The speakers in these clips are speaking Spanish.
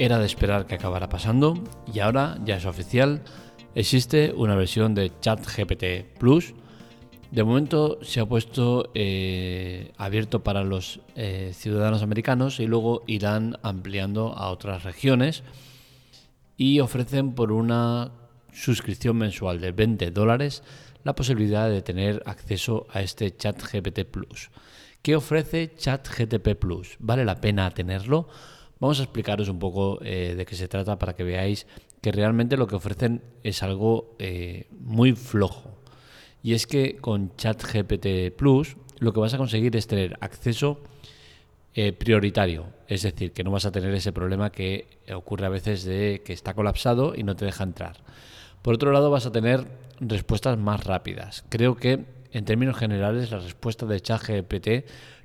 era de esperar que acabara pasando y ahora ya es oficial, existe una versión de ChatGPT Plus. De momento se ha puesto eh, abierto para los eh, ciudadanos americanos y luego irán ampliando a otras regiones y ofrecen por una suscripción mensual de 20 dólares la posibilidad de tener acceso a este ChatGPT Plus. ¿Qué ofrece ChatGPT Plus? ¿Vale la pena tenerlo? Vamos a explicaros un poco eh, de qué se trata para que veáis que realmente lo que ofrecen es algo eh, muy flojo. Y es que con ChatGPT Plus lo que vas a conseguir es tener acceso eh, prioritario. Es decir, que no vas a tener ese problema que ocurre a veces de que está colapsado y no te deja entrar. Por otro lado, vas a tener respuestas más rápidas. Creo que en términos generales la respuesta de ChatGPT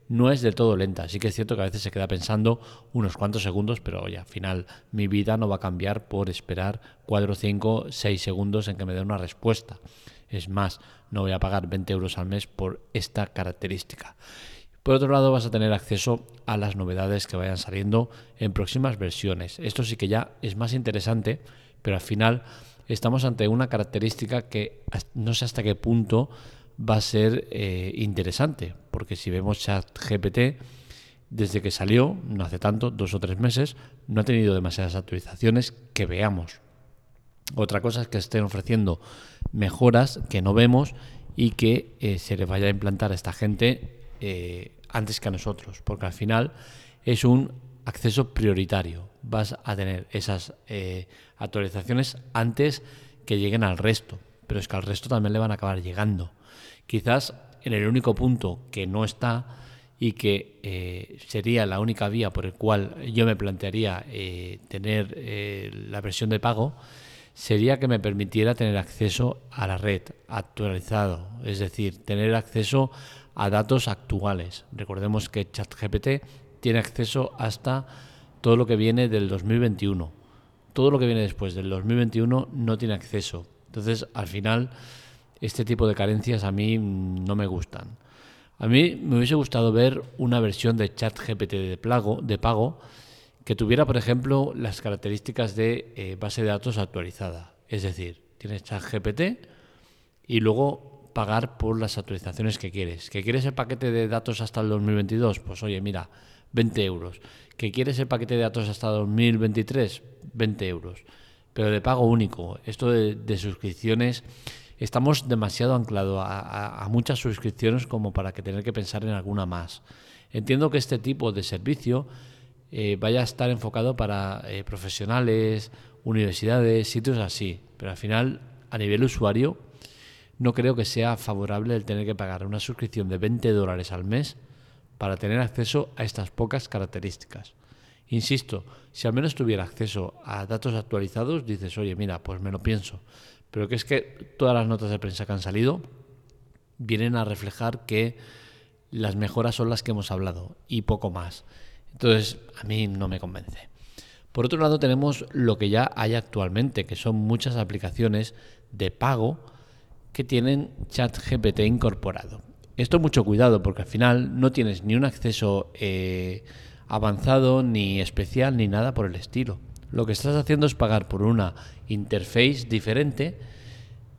no es del todo lenta. Sí que es cierto que a veces se queda pensando unos cuantos segundos, pero oye, al final mi vida no va a cambiar por esperar 4, 5, 6 segundos en que me dé una respuesta. Es más, no voy a pagar 20 euros al mes por esta característica. Por otro lado, vas a tener acceso a las novedades que vayan saliendo en próximas versiones. Esto sí que ya es más interesante, pero al final estamos ante una característica que no sé hasta qué punto va a ser eh, interesante, porque si vemos ChatGPT, desde que salió, no hace tanto, dos o tres meses, no ha tenido demasiadas actualizaciones que veamos. Otra cosa es que estén ofreciendo mejoras que no vemos y que eh, se le vaya a implantar a esta gente eh, antes que a nosotros, porque al final es un acceso prioritario. Vas a tener esas actualizaciones antes que lleguen al resto, pero es que al resto también le van a acabar llegando. Quizás en el único punto que no está y que eh, sería la única vía por el cual yo me plantearía eh, tener eh, la versión de pago, sería que me permitiera tener acceso a la red actualizado, es decir, tener acceso a datos actuales. Recordemos que ChatGPT tiene acceso hasta todo lo que viene del 2021. Todo lo que viene después del 2021 no tiene acceso. Entonces, al final este tipo de carencias a mí no me gustan. A mí me hubiese gustado ver una versión de ChatGPT de, de pago que tuviera, por ejemplo, las características de eh, base de datos actualizada. Es decir, tienes ChatGPT y luego pagar por las actualizaciones que quieres. ¿Que quieres el paquete de datos hasta el 2022? Pues oye, mira, 20 euros. ¿Que quieres el paquete de datos hasta 2023? 20 euros. Pero de pago único. Esto de suscripciones estamos demasiado anclados a, muchas suscripciones como para que tener que pensar en alguna más. Entiendo que este tipo de servicio eh, vaya a estar enfocado para eh, profesionales, universidades, sitios así, pero al final, a nivel usuario, no creo que sea favorable el tener que pagar una suscripción de 20 dólares al mes para tener acceso a estas pocas características. Insisto, si al menos tuviera acceso a datos actualizados, dices, oye, mira, pues me lo pienso pero que es que todas las notas de prensa que han salido vienen a reflejar que las mejoras son las que hemos hablado y poco más. Entonces, a mí no me convence. Por otro lado, tenemos lo que ya hay actualmente, que son muchas aplicaciones de pago que tienen ChatGPT incorporado. Esto mucho cuidado porque al final no tienes ni un acceso eh, avanzado, ni especial, ni nada por el estilo lo que estás haciendo es pagar por una interface diferente,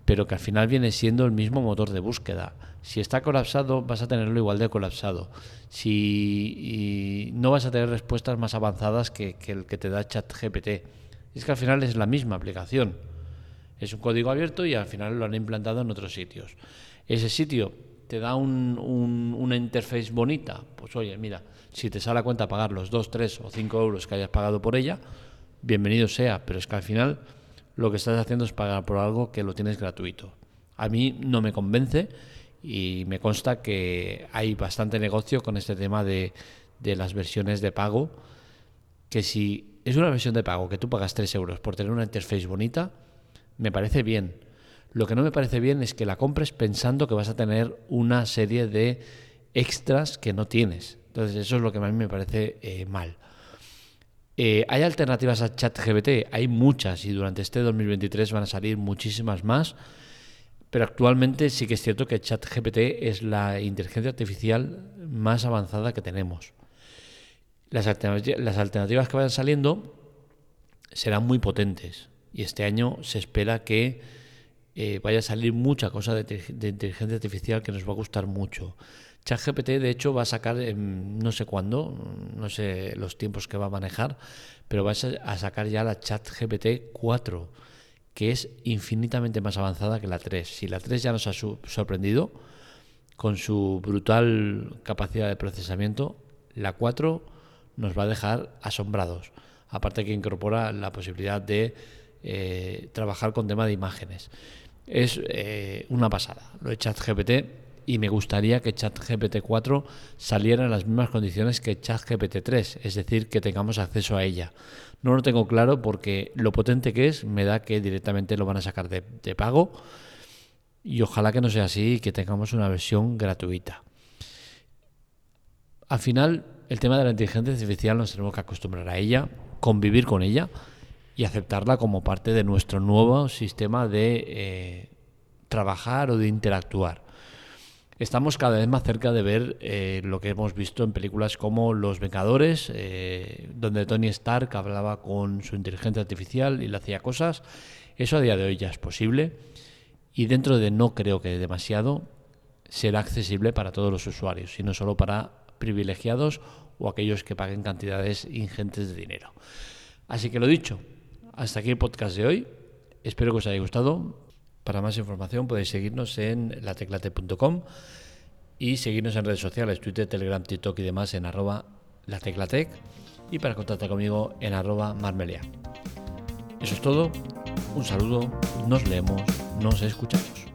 pero que al final viene siendo el mismo motor de búsqueda. Si está colapsado, vas a tenerlo igual de colapsado. Si no vas a tener respuestas más avanzadas que, el que te da ChatGPT. Es que al final es la misma aplicación. Es un código abierto y al final lo han implantado en otros sitios. Ese sitio te da una interface bonita. Pues oye, mira, si te sale a cuenta pagar los 2, 3 o 5 euros que hayas pagado por ella, bienvenido sea, pero es que al final lo que estás haciendo es pagar por algo que lo tienes gratuito. A mí no me convence y me consta que hay bastante negocio con este tema de, de las versiones de pago, que si es una versión de pago que tú pagas 3 euros por tener una interface bonita, me parece bien. Lo que no me parece bien es que la compres pensando que vas a tener una serie de extras que no tienes. Entonces eso es lo que a mí me parece eh, mal. Eh, ¿Hay alternativas a ChatGPT? Hay muchas y durante este 2023 van a salir muchísimas más. Pero actualmente sí que es cierto que ChatGPT es la inteligencia artificial más avanzada que tenemos. Las alternativas, que vayan saliendo serán muy potentes y este año se espera que eh, vaya a salir mucha cosa de, inteligencia artificial que nos va a gustar mucho. ChatGPT, de hecho, va a sacar, no sé cuándo, no sé los tiempos que va a manejar, pero va a sacar ya la ChatGPT 4, que es infinitamente más avanzada que la 3. Si la 3 ya nos ha sorprendido con su brutal capacidad de procesamiento, la 4 nos va a dejar asombrados. Aparte que incorpora la posibilidad de eh, trabajar con tema de imágenes. Es eh, una pasada lo de ChatGPT y me gustaría que ChatGPT 4 saliera en las mismas condiciones que ChatGPT 3, es decir, que tengamos acceso a ella. No lo tengo claro porque lo potente que es me da que directamente lo van a sacar de, pago y ojalá que no sea así y que tengamos una versión gratuita. Al final, el tema de la inteligencia artificial nos tenemos que acostumbrar a ella, convivir con ella y aceptarla como parte de nuestro nuevo sistema de eh, trabajar o de interactuar. Estamos cada vez más cerca de ver eh, lo que hemos visto en películas como Los Vengadores, eh, donde Tony Stark hablaba con su inteligencia artificial y le hacía cosas. Eso a día de hoy ya es posible y dentro de no creo que demasiado será accesible para todos los usuarios, sino solo para privilegiados o aquellos que paguen cantidades ingentes de dinero. Así que lo dicho, hasta aquí el podcast de hoy. Espero que os haya gustado. Para más información podéis seguirnos en lateclate.com y seguirnos en redes sociales, Twitter, Telegram, TikTok y demás en arroba lateclatec y para contactar conmigo en arroba marmelia. Eso es todo. Un saludo. Nos leemos. Nos escuchamos.